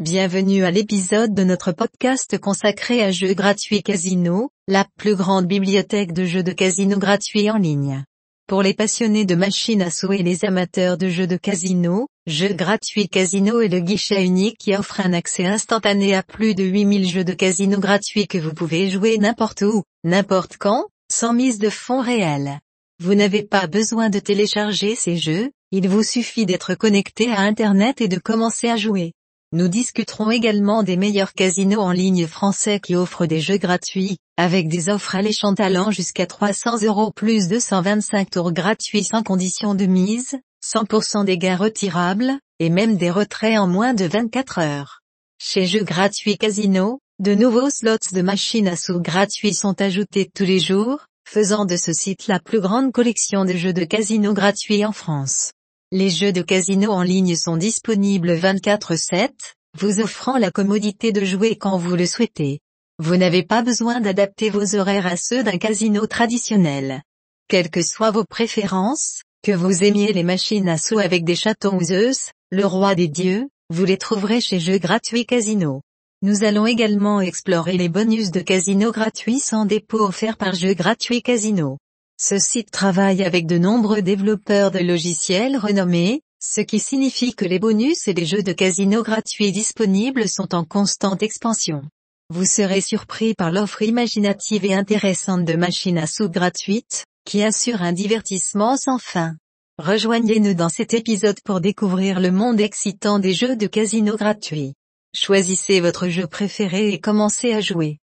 Bienvenue à l'épisode de notre podcast consacré à jeux gratuits casino, la plus grande bibliothèque de jeux de casino gratuits en ligne. Pour les passionnés de machines à sous et les amateurs de jeux de casino, Jeux gratuits Casino est le guichet unique qui offre un accès instantané à plus de 8000 jeux de casino gratuits que vous pouvez jouer n'importe où, n'importe quand, sans mise de fonds réels. Vous n'avez pas besoin de télécharger ces jeux, il vous suffit d'être connecté à Internet et de commencer à jouer. Nous discuterons également des meilleurs casinos en ligne français qui offrent des jeux gratuits, avec des offres alléchantes allant jusqu'à 300 euros plus 225 tours gratuits sans condition de mise, 100% des gains retirables, et même des retraits en moins de 24 heures. Chez Jeux Gratuits Casino, de nouveaux slots de machines à sous gratuits sont ajoutés tous les jours, faisant de ce site la plus grande collection de jeux de casino gratuits en France. Les jeux de casino en ligne sont disponibles 24-7, vous offrant la commodité de jouer quand vous le souhaitez. Vous n'avez pas besoin d'adapter vos horaires à ceux d'un casino traditionnel. Quelles que soient vos préférences, que vous aimiez les machines à sous avec des chatons ou Zeus, le roi des dieux, vous les trouverez chez Jeux Gratuits Casino. Nous allons également explorer les bonus de casino gratuits sans dépôt offerts par Jeux Gratuits Casino. Ce site travaille avec de nombreux développeurs de logiciels renommés, ce qui signifie que les bonus et les jeux de casino gratuits disponibles sont en constante expansion. Vous serez surpris par l'offre imaginative et intéressante de machines à sous gratuites, qui assure un divertissement sans fin. Rejoignez-nous dans cet épisode pour découvrir le monde excitant des jeux de casino gratuits. Choisissez votre jeu préféré et commencez à jouer.